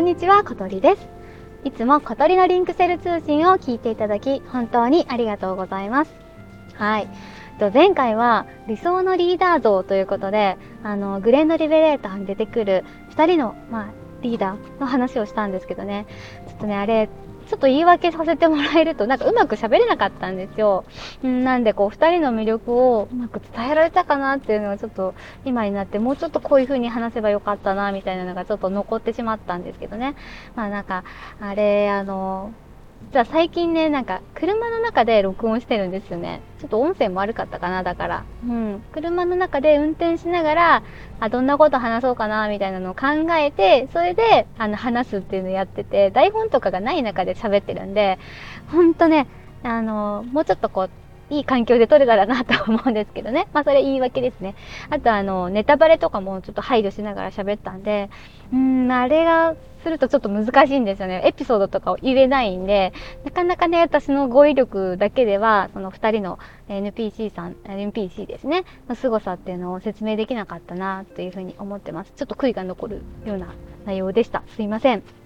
んにちは、小鳥です。いつも小鳥のリンクセル通信を聞いていただき、本当にありがとうございます。はい。前回は理想のリーダー像ということで、あの、グレンドリベレーターに出てくる2人の、まあ、リーダーの話をしたんですけどね、ちょっとね、あれ、ちょっと言い訳させてもらえると、なんかうまく喋れなかったんですよ。なんでこう、二人の魅力をうまく伝えられたかなっていうのはちょっと今になってもうちょっとこういう風に話せばよかったな、みたいなのがちょっと残ってしまったんですけどね。まあなんか、あれ、あの、じゃあ最近ね、なんか車の中で録音してるんですよね。ちょっと音声も悪かったかな、だから。うん。車の中で運転しながら、あ、どんなこと話そうかな、みたいなのを考えて、それで、あの、話すっていうのをやってて、台本とかがない中で喋ってるんで、ほんとね、あの、もうちょっとこう、いい環境で撮れたらなと思うんですけどね。まあそれ言い訳ですね。あとあの、ネタバレとかもちょっと配慮しながら喋ったんで、うん、あれがするとちょっと難しいんですよね。エピソードとかを言えないんで、なかなかね、私の語彙力だけでは、その二人の NPC さん、NPC ですね、の凄さっていうのを説明できなかったなというふうに思ってます。ちょっと悔いが残るような内容でした。すいません。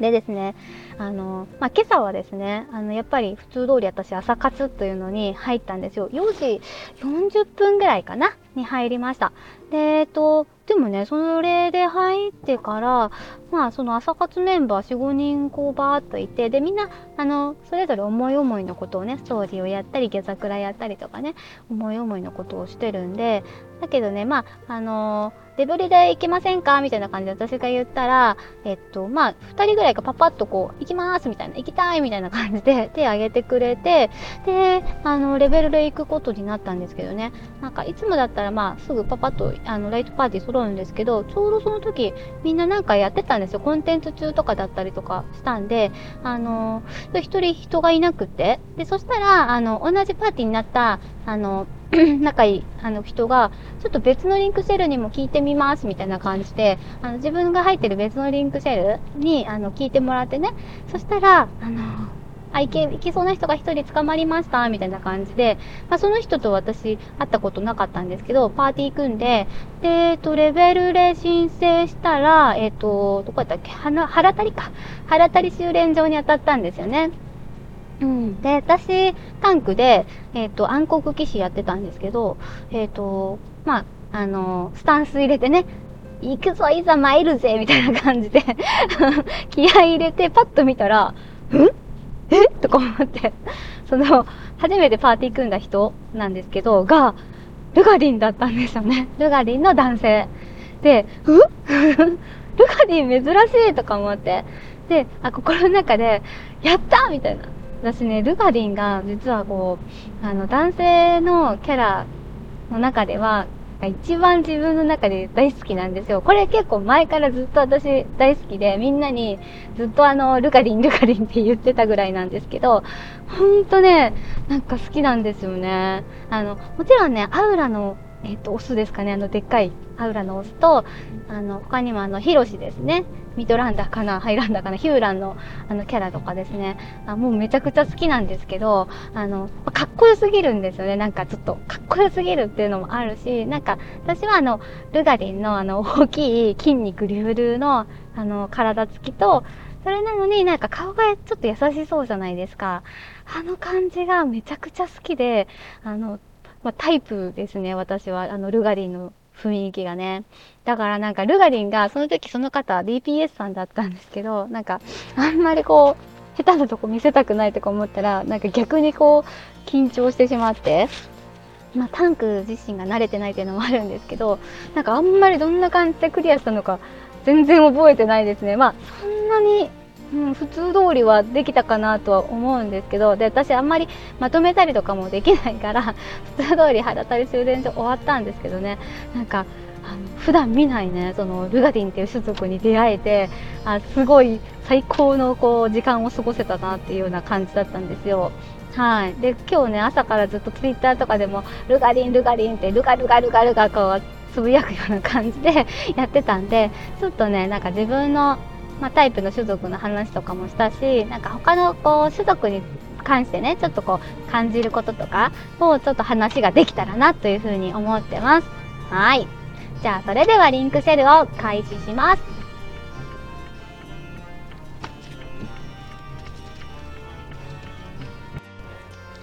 でですね、あの、まあ、今朝はですね、あの、やっぱり普通通り私朝活というのに入ったんですよ。4時40分ぐらいかなに入りました。で、えっと、でもね、それで入ってから、まあ、その朝活メンバー4、5人こうバーっといて、で、みんな、あの、それぞれ思い思いのことをね、ストーリーをやったり、下桜やったりとかね、思い思いのことをしてるんで、だけどね、まあ、あのーデブリで行けませんか？みたいな感じで私が言ったら、えっと、まあ、二人ぐらいがパパッとこう、行きますみたいな、行きたいみたいな感じで手挙げてくれて、で、あの、レベルで行くことになったんですけどね、なんかいつもだったたらまあ、すぐパパッと、あの、ライトパーティー揃うんですけど、ちょうどその時、みんななんかやってたんですよ。コンテンツ中とかだったりとかしたんで、あの、一人人がいなくて、で、そしたら、あの、同じパーティーになった、あの、仲いいあの人が、ちょっと別のリンクシェルにも聞いてみますみたいな感じで、あの自分が入ってる別のリンクシェルにあの聞いてもらってね、そしたら、あの、あ、いけ、いけそうな人が一人捕まりましたみたいな感じで、まあ、その人と私会ったことなかったんですけど、パーティー組んで、で、えっと、レベルで申請したら、えっと、どこやったっけ？はな、腹たりか。腹たり修練場に当たったんですよね。うん、で、私、タンクで、えっ、と、暗黒騎士やってたんですけど、えっ、と、まあ、あの、スタンス入れてね、行くぞ、いざ参るぜみたいな感じで 気合入れて、パッと見たら、ん？え？とか思って、その、初めてパーティー組んだ人なんですけど、が、ルガリンだったんですよね。ルガリンの男性。で、う？ルガリン珍しいとか思って。で、あ、心の中で、やったみたいな。私ね、ルガリンが実はこう、あの、男性のキャラの中では、が一番自分の中で大好きなんですよ。これ結構前からずっと私大好きで、みんなにずっとあの、ルカリン、ルカリンって言ってたぐらいなんですけど、ほんとね、なんか好きなんですよね。あの、もちろんね、アウラのえっ、と、オスですかね、あの、でっかいアウラのオスと、あの、他にもあの、ヒロシですね。ミドランダかな、ハイランダかな、ヒューランのあの、キャラとかですね。あもうめちゃくちゃ好きなんですけど、あの、かっこよすぎるんですよね。なんかちょっと、かっこよすぎるっていうのもあるし、なんか、私はあの、ルガリンのあの、大きい筋肉隆々の、あの、体つきと、それなのになんか顔がちょっと優しそうじゃないですか。あの感じがめちゃくちゃ好きで、あの、まあ、タイプですね、私は。あの、ルガリンの雰囲気がね。だからなんか、ルガリンが、その時その方、DPS さんだったんですけど、なんか、あんまりこう、下手なとこ見せたくないとか思ったら、なんか逆にこう、緊張してしまって、まあ、タンク自身が慣れてないっていうのもあるんですけど、なんかあんまりどんな感じでクリアしたのか、全然覚えてないですね。まあ、そんなにうん、普通通りはできたかなとは思うんですけどで私あんまりまとめたりとかもできないから 普通通り肌たり終電所終わったんですけどねなんかあの普段見ないねそのルガディンっていう種族に出会えてあすごい最高のこう時間を過ごせたなっていうような感じだったんですよ。はい。で、今日ね、朝からずっとツイッターとかでも、ルガリン、ルガリンって、ルガルガルガルガこう、つぶやくような感じでやってたんで、ちょっとね、なんか自分のまあ、タイプの種族の話とかもしたしなんか他のこう種族に関してねちょっとこう感じることとかをちょっと話ができたらなというふうに思ってます。はい。じゃあそれではリンクシェルを開始します。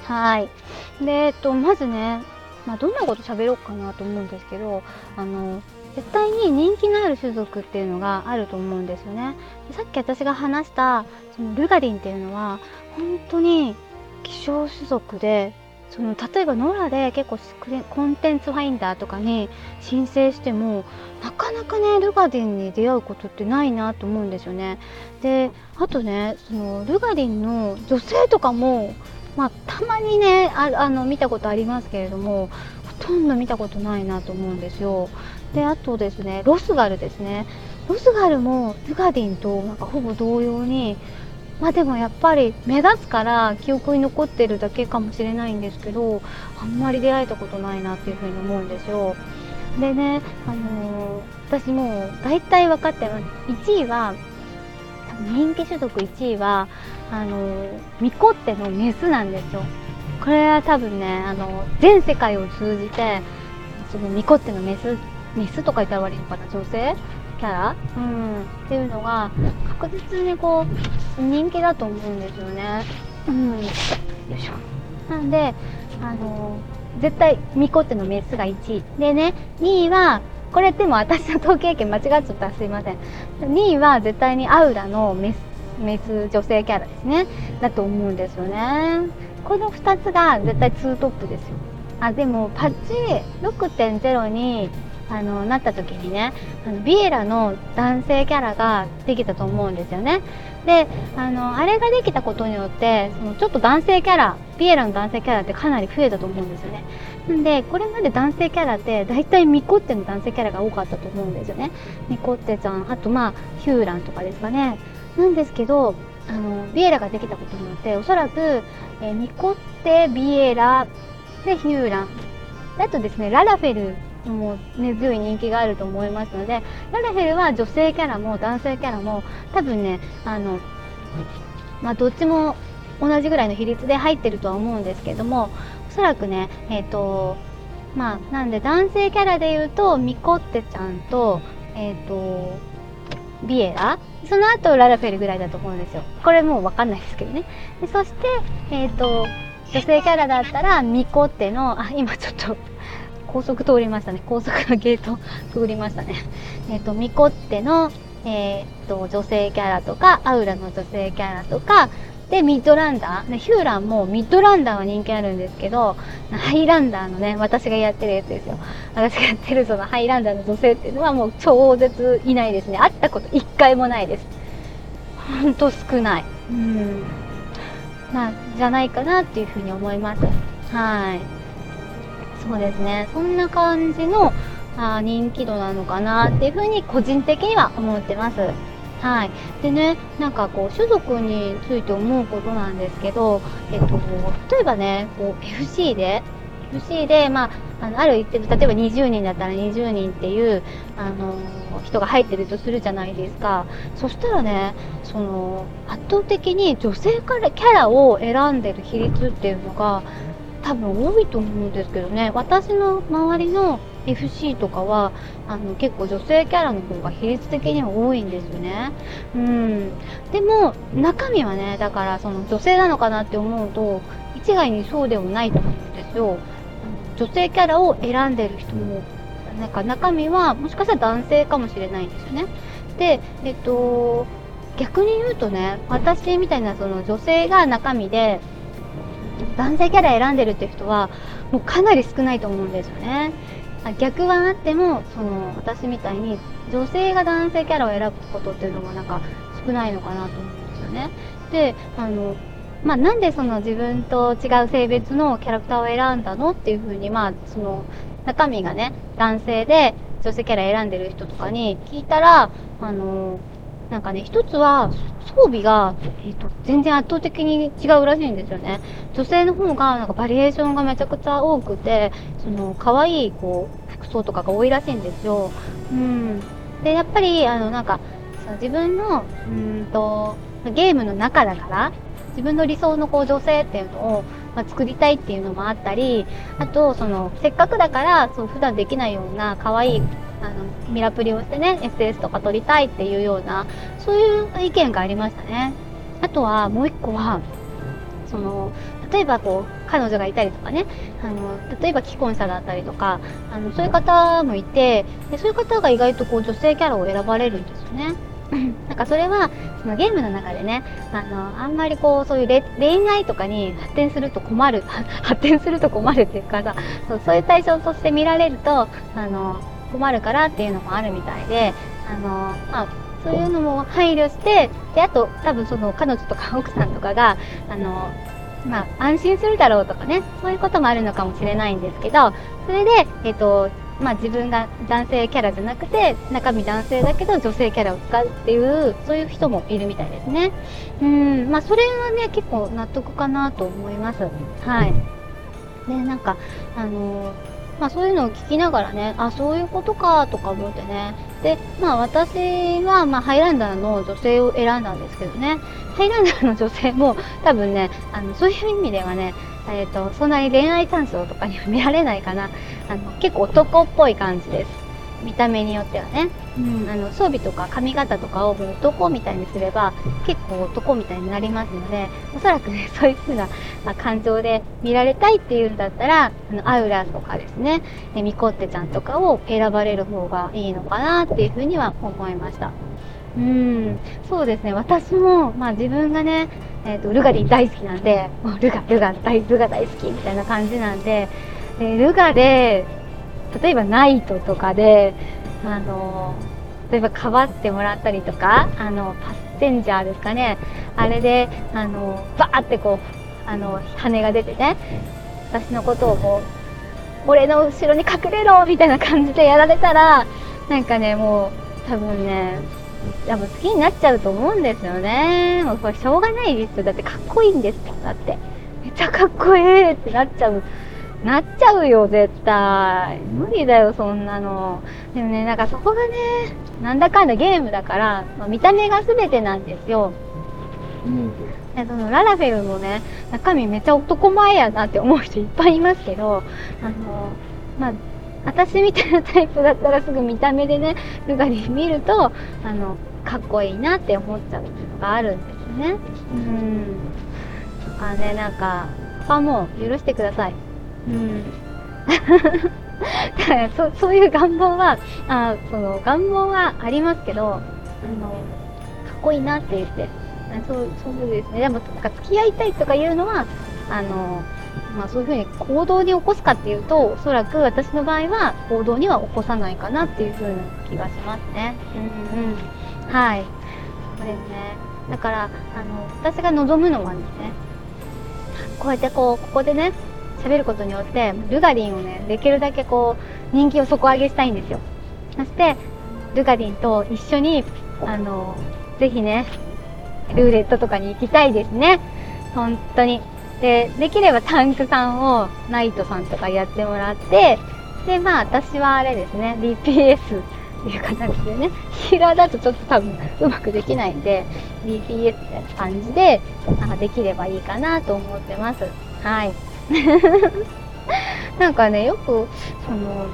はい。でえっとまずね、まあ、どんなこと喋ろうかなと思うんですけどあの絶対に人気のある種族っていうのがあると思うんですよね。さっき私が話したそのルガディンっていうのは本当に希少種族でその例えばノラで結構コンテンツファインダーとかに申請してもなかなかねルガディンに出会うことってないなと思うんですよね。であとねそのルガディンの女性とかもまあ、たまにねあの見たことありますけれどもほとんど見たことないなと思うんですよ。であとですねロスガルですねロスガルもルガディンとなんかほぼ同様にまあでもやっぱり目立つから記憶に残ってるだけかもしれないんですけどあんまり出会えたことないなっていうふうに思うんですよ。でね、あのー、私もう大体分かってます1位は人気種族1位はあの、ミコッテのメスなんですよ。これは多分ねあの全世界を通じてそのミコッテのメスメスとか言ったら悪いのかな女性キャラ、うん、っていうのが確実にこう人気だと思うんですよね。うん、よいしょ。なんであの絶対ミコッテのメスが1位。でね2位はこれでも私の統計権間違っちゃったらすいません。2位は絶対にアウラのメスメス女性キャラですね。だと思うんですよね。この2つが絶対2トップですよ。あでもパッチ6.0にあのなった時にねあのビエラの男性キャラができたと思うんですよね。であのあれができたことによってそのちょっと男性キャラビエラの男性キャラってかなり増えたと思うんですよね。なんでこれまで男性キャラって大体ミコッテの男性キャラが多かったと思うんですよね。ミコッテちゃんあとまあヒューランとかですかね。なんですけどあのビエラができたことによっておそらく、え、ミコッテビエラでヒューラン。あとですねララフェルもう根強い人気があると思いますのでララフェルは女性キャラも男性キャラも多分ねあの、まあ、どっちも同じぐらいの比率で入ってるとは思うんですけどもおそらくねえっ、ー、とまあなんで男性キャラで言うとミコッテちゃんとえっ、ー、とビエラ？その後ララフェルぐらいだと思うんですよ。これもう分かんないですけどね。でそしてえっ、ー、と女性キャラだったらミコッテのあ今ちょっと高速通りましたね。高速のゲート通りましたね。えっ、ー、とミコッテのえっ、と女性キャラとかアウラの女性キャラとかでミッドランダー。ヒューランもミッドランダーは人気あるんですけどハイランダーのね私がやってるやつですよ。私がやってるそのハイランダーの女性っていうのはもう超絶いないですね。会ったこと一回もないです。ほんと少ない。うん。なじゃないかなっていうふうに思います。はい。そうですね。そんな感じのあ人気度なのかなっていうふうに個人的には思ってます。はい、でねなんかこう種族について思うことなんですけど、えっと、例えばねこう FC で FC で、まあ、あのある一定例えば20人だったら20人っていうあの人が入ってるとするじゃないですか。そしたらねその圧倒的に女性からキャラを選んでる比率っていうのが多分多いと思うんですけどね私の周りの FC とかはあの結構女性キャラの方が比率的には多いんですよね。うん、でも中身はねだからその女性なのかなって思うと一概にそうでもないと思うんですよ。女性キャラを選んでる人もなんか中身はもしかしたら男性かもしれないんですよね。で、えっと、逆に言うとね私みたいなその女性が中身で男性キャラ選んでるって人はもうかなり少ないと思うんですよね。逆はあってもその私みたいに女性が男性キャラを選ぶことっていうのもなんか少ないのかなと思うんですよね。であのまあ、なんでその自分と違う性別のキャラクターを選んだのっていうふうにまあその中身がね男性で女性キャラ選んでる人とかに聞いたらあのなんかね、一つは装備が、えーと、全然圧倒的に違うらしいんですよね。女性の方がなんかバリエーションがめちゃくちゃ多くて、その可愛いこう服装とかが多いらしいんですよ。うん。で、やっぱりあのなんか自分のうんとゲームの中だから自分の理想のこう女性っていうのを、ま、作りたいっていうのもあったり、あとそのせっかくだからそう普段できないような可愛いあのミラプリをしてね SS とか撮りたいっていうようなそういう意見がありましたねあとはもう一個はその例えばこう彼女がいたりとかねあの例えば既婚者だったりとかあのそういう方もいてでそういう方が意外とこう女性キャラを選ばれるんですよね。なんかそれはそのゲームの中でねあのあんまりこうそういう恋愛とかに発展すると困る 発展すると困るっていうかさそうそういう対象として見られるとあの困るからっていうのもあるみたいであの、まあ、そういうのも配慮してであと多分その彼女とか奥さんとかがあのまあ、安心するだろうとかねそういうこともあるのかもしれないんですけどそれで、えっと、まあ、自分が男性キャラじゃなくて中身男性だけど女性キャラを使うっていうそういう人もいるみたいですね。うんまあそれはね結構納得かなと思います。はい。でなんかあのーまあ、そういうのを聞きながらねあそういうことかとか思ってね。でまあ私は、まあ、ハイランダーの女性を選んだんですけどね。ハイランダーの女性も多分ねあのそういう意味ではねえーと、そんなに恋愛感想とかには見られないかな。あの結構男っぽい感じです。見た目によってはね、うん、あの装備とか髪型とかを男みたいにすれば結構男みたいになりますのでおそらくね そういう風な、まあ、感情で見られたいっていうんだったらあのアウラとかですねミコッテちゃんとかを選ばれる方がいいのかなっていう風には思いました。うん、そうですね。私も、まあ自分がね、えっ、ー、と、ルガリン大好きなんで、もうルガ、ルガ大、ルガ大好きみたいな感じなんで、でルガで、例えばナイトとかで、あの、例えばかばってもらったりとか、あの、パッセンジャーですかね。あれで、あの、バーってこう、あの、羽が出てね、私のことをこう、俺の後ろに隠れろみたいな感じでやられたら、なんかね、もう、多分ね、やっぱ好きになっちゃうと思うんですよね。もうこれしょうがないですよ。だってかっこいいんです。だって。めっちゃかっこいいってなっちゃう。なっちゃうよ、絶対。無理だよ、そんなの。でもね、なんかそこがね、なんだかんだゲームだから、まあ、見た目が全てなんですよ。うん。でそのララフェルのね、中身めっちゃ男前やなって思う人いっぱいいますけど、あの、まあ、私みたいなタイプだったらすぐ見た目でねルガリ見るとあのかっこいいなって思っちゃうのがあるんですねうんとかねなんかパも許してくださいうん。そそういう願望はあその願望はありますけどあのかっこいいなって言って。そうそうですね。でも付き合いたいとかいうのはあのまあ、そういうふうに行動に起こすかっていうとおそらく私の場合は行動には起こさないかなっていうふうな気がしますね。うん。うん、はい。そうですね。だからあの私が望むのはですねこうやってこうここでね喋ることによってルガリンをねできるだけこう人気を底上げしたいんですよ。そしてルガリンと一緒にあのぜひねルーレットとかに行きたいですね。本当に。で、できればタンクさんをナイトさんとかやってもらって、で、まあ私はあれですね、DPS っていう形でね、ヒーラーだとちょっと多分うまくできないんで、DPS って感じで、なんかできればいいかなと思ってます。はい。なんかね、よく、その、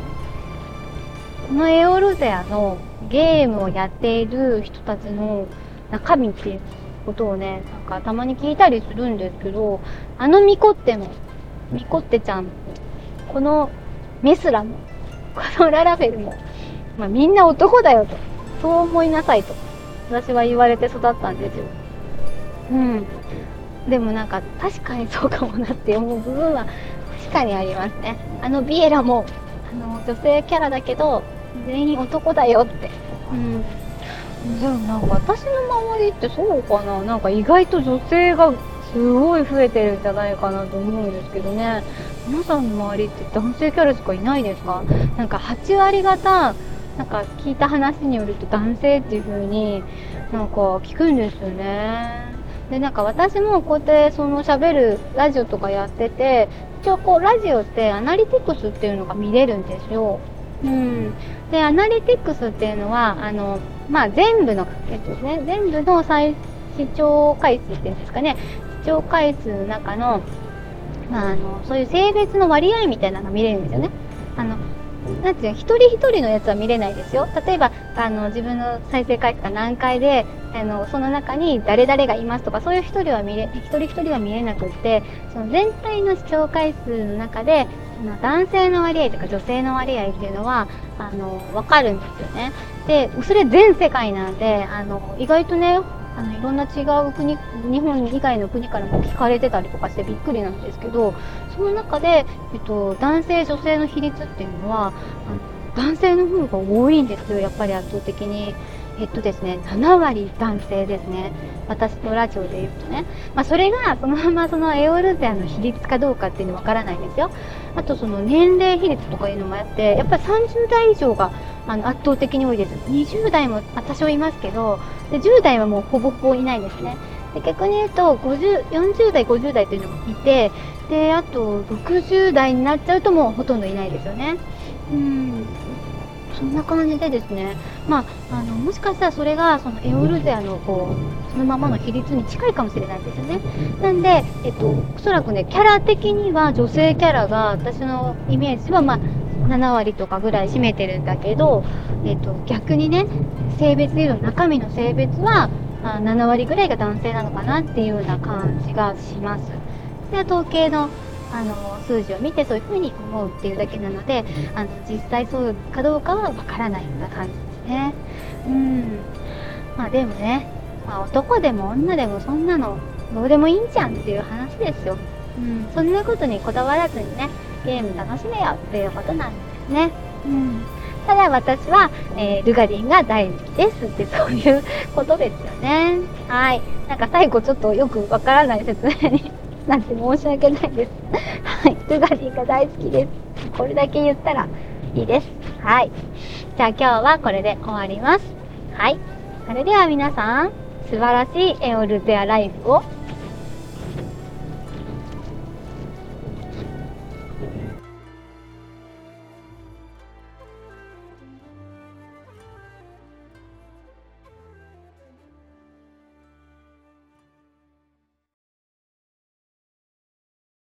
このエオルゼアのゲームをやっている人たちの中身っていうことをね、なんかたまに聞いたりするんですけど、あのミコッテも、ミコッテちゃんも、このメスラも、このララフェルも、まあ、みんな男だよと、そう思いなさいと、私は言われて育ったんですよ。うん。でもなんか確かにそうかもなって思う部分は確かにありますね。あのビエラも、あの女性キャラだけど、全員男だよって。うん。でもなんか私の周りってそうかな？なんか意外と女性がすごい増えてるんじゃないかなと思うんですけどね皆さんの周りって男性キャラしかいないですか？なんか8割方なんか聞いた話によると男性っていう風になんか聞くんですよねでなんか私もこうやってその喋るラジオとかやってて一応こうラジオってアナリティクスっていうのが見れるんですようん、でアナリティクスっていうのはあの、まあ、全部の、えっとね、全部の再視聴回数っていうんですかね視聴回数の中の,、まあ、あのそういう性別の割合みたいなのが見れるんですよね。あのなんていう一人一人のやつは見れないですよ。例えば、あの、自分の再生回数が何回で、あのその中に誰々がいますとかそういう一人は見れ一人一人は見えなくってその全体の視聴回数の中で男性の割合とか女性の割合っていうのはあの分かるんですよね。でそれ全世界なんであの意外とねあのいろんな違う国日本以外の国からも聞かれてたりとかしてびっくりなんですけどその中で、えっと、男性女性の比率っていうのはあの男性の方が多いんですよやっぱり圧倒的に。えっとですね、7割男性ですね。私のラジオで言うとね。まあ、それがそのままそのエオルゼアの比率かどうかっていうのわからないんですよ。あとその年齢比率とかいうのもあって、やっぱり30代以上があの圧倒的に多いです。20代も多少いますけど、で10代はもうほぼほぼいないですね。で逆に言うと50、40代、50代っていうのもいて、で、あと60代になっちゃうともうほとんどいないですよね。うん。そんな感じでですね、まあ、あのもしかしたらそれがそのエオルゼアのこうそのままの比率に近いかもしれないですよね。なんで、えっと、おそらくね、キャラ的には女性キャラが私のイメージは、まあ、7割とかぐらい占めてるんだけど、えっと、逆にね、性別でいうと中身の性別はあ7割ぐらいが男性なのかなっていうような感じがします。で統計のあの数字を見てそういうふうに思うっていうだけなのであの実際そうかどうかはわからないような感じですね。うんまあでもね、まあ、男でも女でもそんなのどうでもいいんじゃんっていう話ですよ。うん、そんなことにこだわらずにねゲーム楽しめよっていうことなんですね。うんただ私は、えー、ルガディンが大好きですってそういうことですよね。はい。なんか最後ちょっとよくわからない説明になんて申し訳ないです。はい。トゥガリーが大好きです。これだけ言ったらいいです。はい。じゃあ今日はこれで終わります。はい。それでは皆さん、素晴らしいエオルゼアライフを